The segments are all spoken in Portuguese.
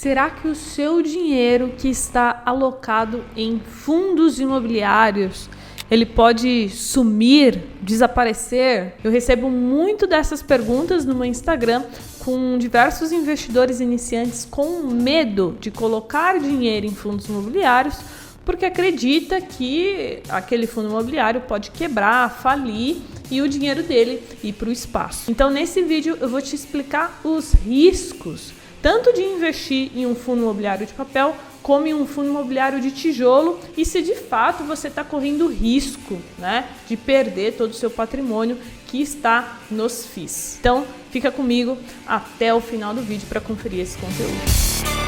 Será que o seu dinheiro que está alocado em fundos imobiliários ele pode sumir, desaparecer? Eu recebo muito dessas perguntas no meu Instagram com diversos investidores iniciantes com medo de colocar dinheiro em fundos imobiliários porque acredita que aquele fundo imobiliário pode quebrar, falir e o dinheiro dele ir para o espaço. Então, nesse vídeo, eu vou te explicar os riscos tanto de investir em um fundo imobiliário de papel como em um fundo imobiliário de tijolo e se de fato você está correndo risco né, de perder todo o seu patrimônio que está nos FIIs. Então fica comigo até o final do vídeo para conferir esse conteúdo.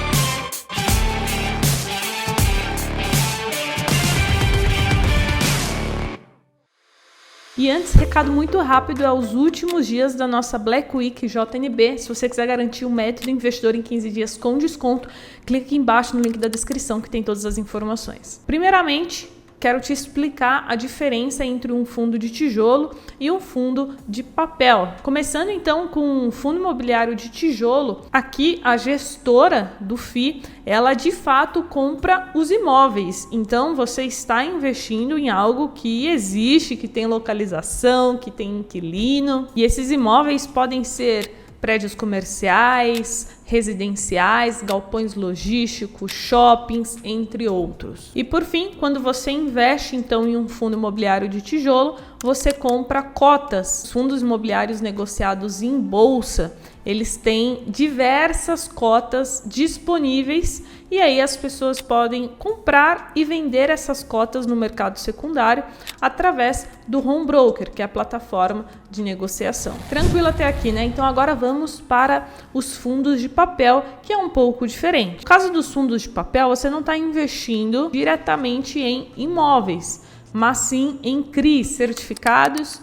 E antes, recado muito rápido, é os últimos dias da nossa Black Week JNB. Se você quiser garantir o método investidor em 15 dias com desconto, clique aqui embaixo no link da descrição que tem todas as informações. Primeiramente, quero te explicar a diferença entre um fundo de tijolo e um fundo de papel. Começando então com um fundo imobiliário de tijolo, aqui a gestora do FI, ela de fato compra os imóveis. Então você está investindo em algo que existe, que tem localização, que tem inquilino, e esses imóveis podem ser prédios comerciais, residenciais, galpões logísticos, shoppings, entre outros. E por fim, quando você investe então em um fundo imobiliário de tijolo, você compra cotas. Fundos imobiliários negociados em bolsa, eles têm diversas cotas disponíveis e aí as pessoas podem comprar e vender essas cotas no mercado secundário através do home broker, que é a plataforma de negociação. Tranquilo até aqui, né? Então agora vamos para os fundos de papel, que é um pouco diferente. No caso dos fundos de papel, você não está investindo diretamente em imóveis, mas sim em CRIs, certificados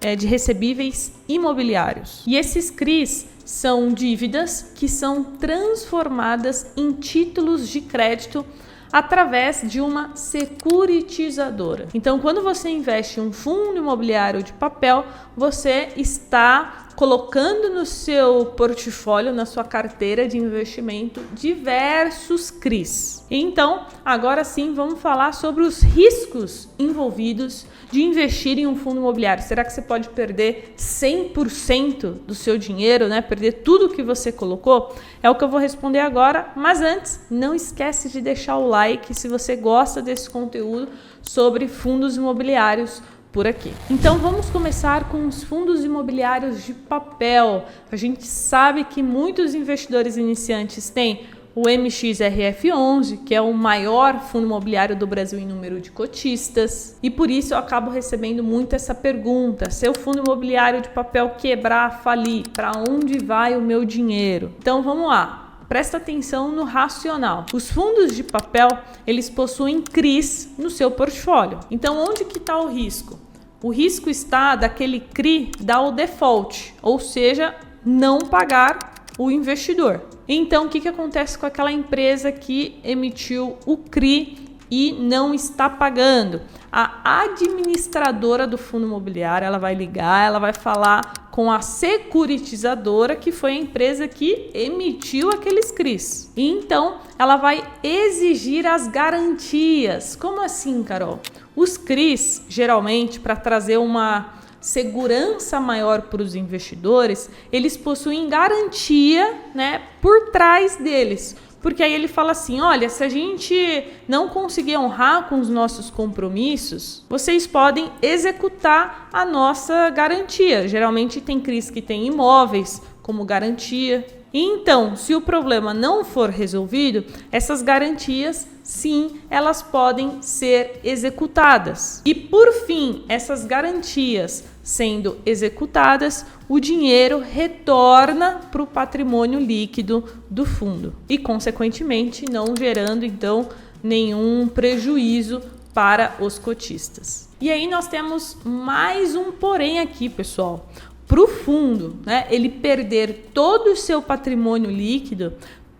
é, de recebíveis imobiliários. E esses CRIs são dívidas que são transformadas em títulos de crédito através de uma securitizadora. Então, quando você investe em um fundo imobiliário de papel, você está colocando no seu portfólio, na sua carteira de investimento, diversos CRIs. Então, agora sim, vamos falar sobre os riscos envolvidos de investir em um fundo imobiliário. Será que você pode perder 100% do seu dinheiro, né? Perder tudo que você colocou? É o que eu vou responder agora, mas antes, não esquece de deixar o like se você gosta desse conteúdo sobre fundos imobiliários por aqui. Então vamos começar com os fundos imobiliários de papel. A gente sabe que muitos investidores iniciantes têm o MXRF11, que é o maior fundo imobiliário do Brasil em número de cotistas, e por isso eu acabo recebendo muito essa pergunta: se o fundo imobiliário de papel quebrar, falir, para onde vai o meu dinheiro? Então vamos lá. Presta atenção no racional. Os fundos de papel, eles possuem CRIs no seu portfólio. Então, onde que está o risco? O risco está daquele CRI dar o default, ou seja, não pagar o investidor. Então, o que, que acontece com aquela empresa que emitiu o CRI e não está pagando. A administradora do fundo imobiliário, ela vai ligar, ela vai falar com a securitizadora, que foi a empresa que emitiu aqueles CRIs. E então, ela vai exigir as garantias. Como assim, Carol? Os CRIs, geralmente, para trazer uma segurança maior para os investidores, eles possuem garantia, né, por trás deles. Porque aí ele fala assim: olha, se a gente não conseguir honrar com os nossos compromissos, vocês podem executar a nossa garantia. Geralmente tem CRIs que tem imóveis como garantia. Então, se o problema não for resolvido, essas garantias, sim, elas podem ser executadas. E por fim, essas garantias sendo executadas, o dinheiro retorna para o patrimônio líquido do fundo e, consequentemente, não gerando então nenhum prejuízo para os cotistas. E aí nós temos mais um porém aqui, pessoal. Para o fundo, né, ele perder todo o seu patrimônio líquido,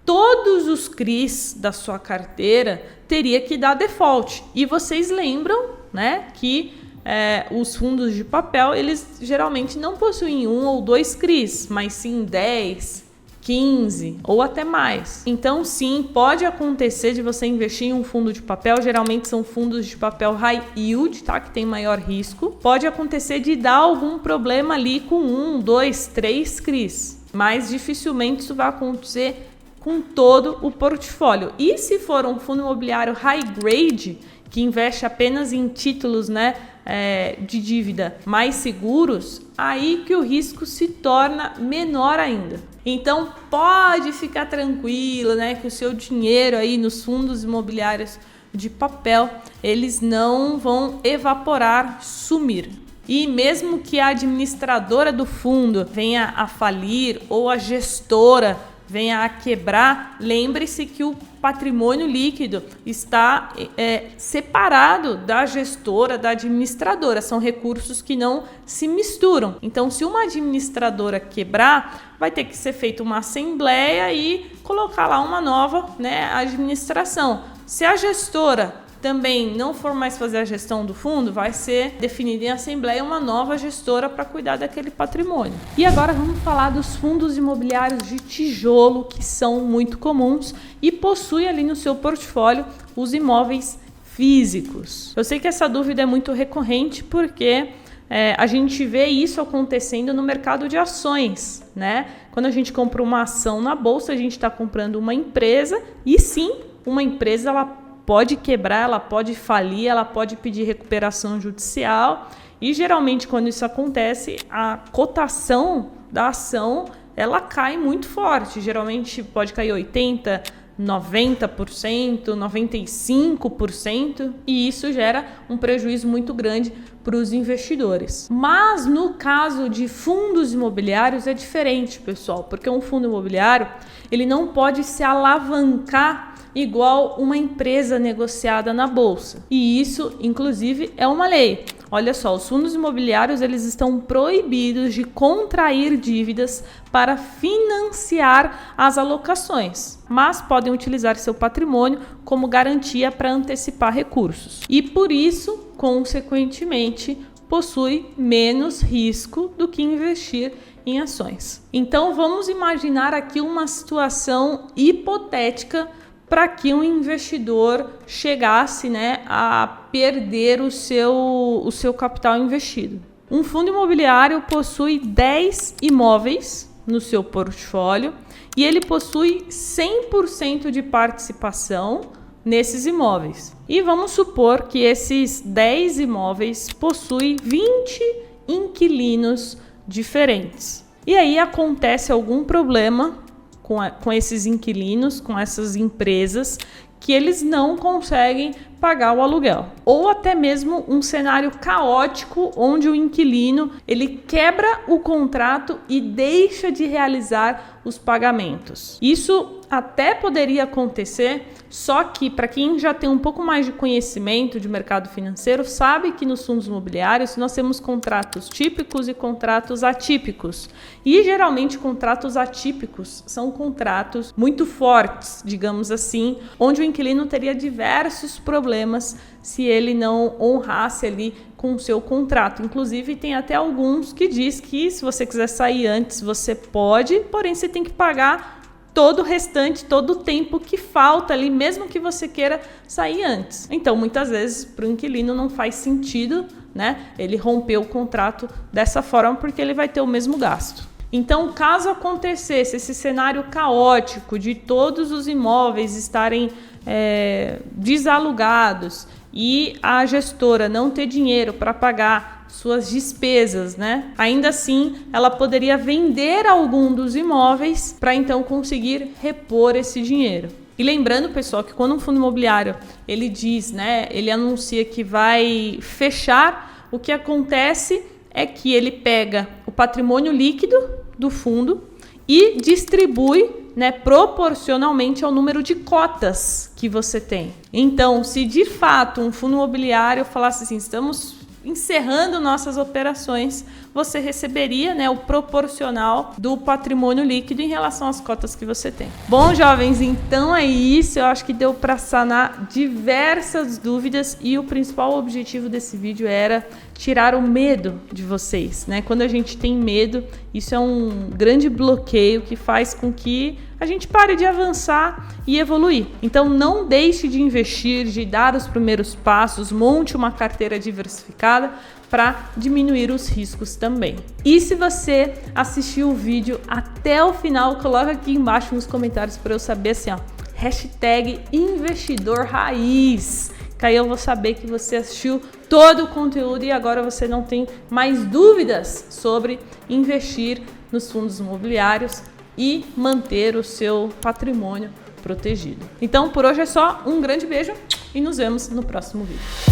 todos os CRIs da sua carteira teria que dar default. E vocês lembram, né, que é, os fundos de papel, eles geralmente não possuem um ou dois CRIs, mas sim 10, 15 ou até mais. Então, sim, pode acontecer de você investir em um fundo de papel, geralmente são fundos de papel high yield, tá? Que tem maior risco. Pode acontecer de dar algum problema ali com um, dois, três CRIs, mas dificilmente isso vai acontecer com todo o portfólio. E se for um fundo imobiliário high grade, que investe apenas em títulos, né? É, de dívida mais seguros, aí que o risco se torna menor ainda. Então pode ficar tranquilo, né, que o seu dinheiro aí nos fundos imobiliários de papel, eles não vão evaporar, sumir. E mesmo que a administradora do fundo venha a falir ou a gestora venha a quebrar, lembre-se que o patrimônio líquido está é, separado da gestora, da administradora. São recursos que não se misturam. Então, se uma administradora quebrar, vai ter que ser feita uma assembleia e colocar lá uma nova né, administração. Se a gestora também não for mais fazer a gestão do fundo, vai ser definida em assembleia uma nova gestora para cuidar daquele patrimônio. E agora vamos falar dos fundos imobiliários de tijolo que são muito comuns e possui ali no seu portfólio os imóveis físicos. Eu sei que essa dúvida é muito recorrente porque é, a gente vê isso acontecendo no mercado de ações, né? Quando a gente compra uma ação na bolsa, a gente está comprando uma empresa e sim, uma empresa ela pode quebrar, ela pode falir, ela pode pedir recuperação judicial. E geralmente quando isso acontece, a cotação da ação ela cai muito forte. Geralmente pode cair 80, 90%, 95%, e isso gera um prejuízo muito grande para os investidores. Mas no caso de fundos imobiliários é diferente, pessoal, porque um fundo imobiliário, ele não pode se alavancar igual uma empresa negociada na bolsa. E isso, inclusive, é uma lei. Olha só, os fundos imobiliários eles estão proibidos de contrair dívidas para financiar as alocações, mas podem utilizar seu patrimônio como garantia para antecipar recursos. E por isso, consequentemente, possui menos risco do que investir em ações. Então vamos imaginar aqui uma situação hipotética para que um investidor chegasse né, a perder o seu, o seu capital investido. Um fundo imobiliário possui 10 imóveis no seu portfólio e ele possui 100% de participação nesses imóveis. E vamos supor que esses 10 imóveis possuem 20 inquilinos diferentes. E aí acontece algum problema com, a, com esses inquilinos, com essas empresas, que eles não conseguem pagar o aluguel. Ou até mesmo um cenário caótico onde o inquilino ele quebra o contrato e deixa de realizar os pagamentos. Isso até poderia acontecer, só que para quem já tem um pouco mais de conhecimento de mercado financeiro, sabe que nos fundos imobiliários nós temos contratos típicos e contratos atípicos. E geralmente contratos atípicos são contratos muito fortes, digamos assim, onde o inquilino teria diversos problemas se ele não honrasse ali com o seu contrato. Inclusive, tem até alguns que diz que se você quiser sair antes, você pode, porém você tem que pagar todo o restante, todo o tempo que falta ali, mesmo que você queira sair antes. Então, muitas vezes, para o inquilino não faz sentido, né? Ele romper o contrato dessa forma porque ele vai ter o mesmo gasto. Então, caso acontecesse esse cenário caótico de todos os imóveis estarem é, desalugados e a gestora não ter dinheiro para pagar suas despesas, né? Ainda assim, ela poderia vender algum dos imóveis para então conseguir repor esse dinheiro. E lembrando, pessoal, que quando um fundo imobiliário ele diz, né, ele anuncia que vai fechar, o que acontece é que ele pega o patrimônio líquido do fundo e distribui né, proporcionalmente ao número de cotas que você tem. Então, se de fato um fundo imobiliário falasse assim, estamos encerrando nossas operações, você receberia né, o proporcional do patrimônio líquido em relação às cotas que você tem. Bom, jovens, então é isso. Eu acho que deu para sanar diversas dúvidas e o principal objetivo desse vídeo era tirar o medo de vocês, né? Quando a gente tem medo, isso é um grande bloqueio que faz com que a gente pare de avançar e evoluir. Então não deixe de investir, de dar os primeiros passos, monte uma carteira diversificada para diminuir os riscos também. E se você assistiu o vídeo até o final, coloca aqui embaixo nos comentários para eu saber assim, ó, hashtag investidor raiz que aí eu vou saber que você assistiu todo o conteúdo e agora você não tem mais dúvidas sobre investir nos fundos imobiliários e manter o seu patrimônio protegido. Então, por hoje é só. Um grande beijo e nos vemos no próximo vídeo.